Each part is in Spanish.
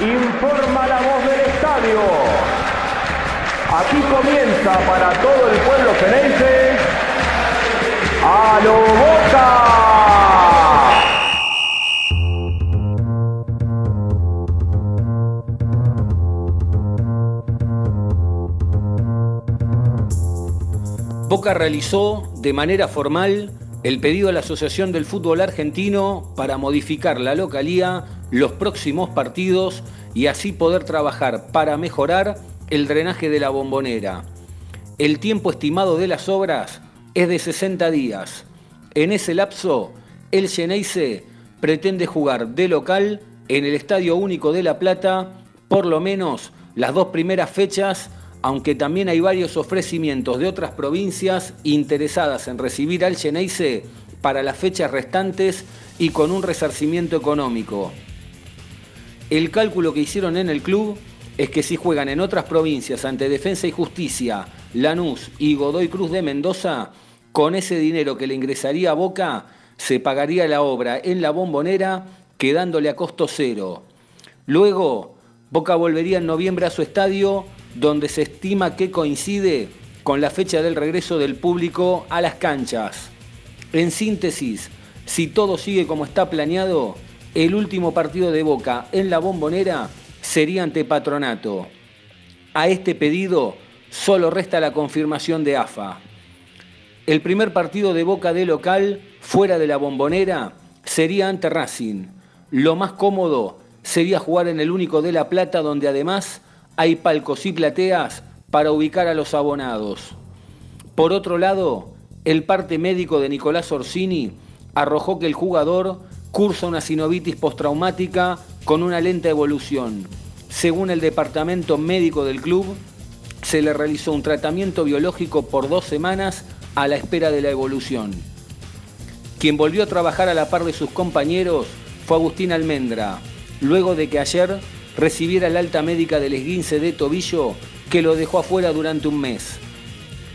informa la voz del estadio. Aquí comienza para todo el pueblo fenense a lo Boca. Boca realizó de manera formal el pedido a la Asociación del Fútbol Argentino para modificar la localía, los próximos partidos y así poder trabajar para mejorar el drenaje de la bombonera. El tiempo estimado de las obras es de 60 días. En ese lapso, el Geneise pretende jugar de local en el Estadio Único de La Plata por lo menos las dos primeras fechas aunque también hay varios ofrecimientos de otras provincias interesadas en recibir al Geneise para las fechas restantes y con un resarcimiento económico. El cálculo que hicieron en el club es que si juegan en otras provincias ante Defensa y Justicia, Lanús y Godoy Cruz de Mendoza, con ese dinero que le ingresaría a Boca, se pagaría la obra en la bombonera, quedándole a costo cero. Luego, Boca volvería en noviembre a su estadio donde se estima que coincide con la fecha del regreso del público a las canchas. En síntesis, si todo sigue como está planeado, el último partido de Boca en la bombonera sería ante Patronato. A este pedido solo resta la confirmación de AFA. El primer partido de Boca de local, fuera de la bombonera, sería ante Racing. Lo más cómodo sería jugar en el único de La Plata, donde además hay palcos y plateas para ubicar a los abonados. Por otro lado, el parte médico de Nicolás Orsini arrojó que el jugador cursa una sinovitis postraumática con una lenta evolución. Según el departamento médico del club, se le realizó un tratamiento biológico por dos semanas a la espera de la evolución. Quien volvió a trabajar a la par de sus compañeros fue Agustín Almendra, luego de que ayer recibiera la alta médica del esguince de tobillo que lo dejó afuera durante un mes.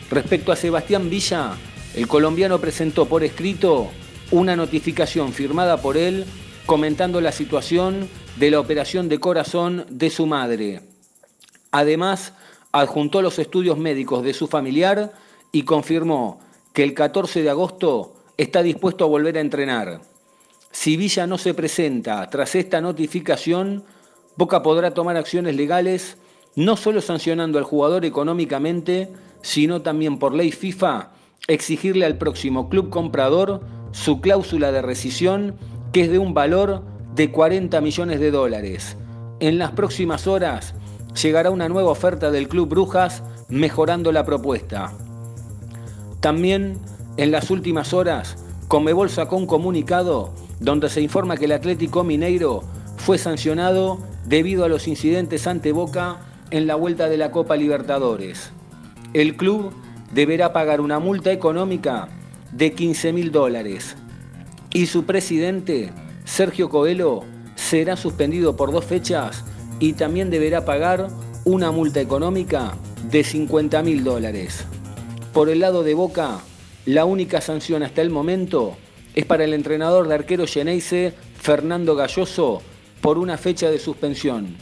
Respecto a Sebastián Villa, el colombiano presentó por escrito una notificación firmada por él comentando la situación de la operación de corazón de su madre. Además, adjuntó los estudios médicos de su familiar y confirmó que el 14 de agosto está dispuesto a volver a entrenar. Si Villa no se presenta tras esta notificación, Boca podrá tomar acciones legales no solo sancionando al jugador económicamente, sino también por ley FIFA exigirle al próximo club comprador su cláusula de rescisión, que es de un valor de 40 millones de dólares. En las próximas horas llegará una nueva oferta del Club Brujas mejorando la propuesta. También en las últimas horas, Comebol sacó un comunicado donde se informa que el Atlético Mineiro fue sancionado debido a los incidentes ante Boca en la vuelta de la Copa Libertadores. El club deberá pagar una multa económica de 15 mil dólares y su presidente, Sergio Coelho, será suspendido por dos fechas y también deberá pagar una multa económica de 50 mil dólares. Por el lado de Boca, la única sanción hasta el momento es para el entrenador de arquero Geneise, Fernando Galloso, por una fecha de suspensión.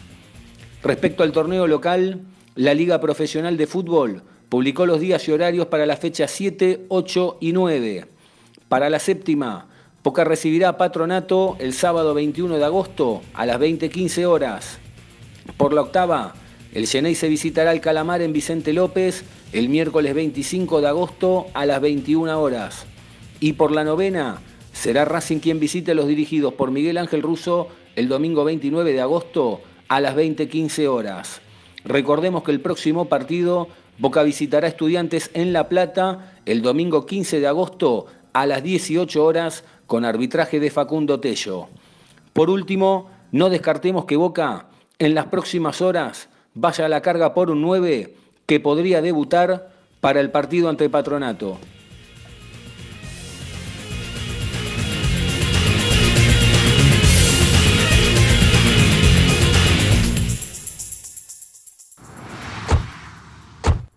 Respecto al torneo local, la Liga Profesional de Fútbol publicó los días y horarios para la fecha 7, 8 y 9. Para la séptima, Boca recibirá Patronato el sábado 21 de agosto a las 20.15 horas. Por la octava, el Genei se visitará el Calamar en Vicente López el miércoles 25 de agosto a las 21 horas. Y por la novena, será Racing quien visite a los dirigidos por Miguel Ángel Russo el domingo 29 de agosto a las 20.15 horas. Recordemos que el próximo partido Boca visitará estudiantes en La Plata el domingo 15 de agosto a las 18 horas con arbitraje de Facundo Tello. Por último, no descartemos que Boca en las próximas horas vaya a la carga por un 9 que podría debutar para el partido ante Patronato.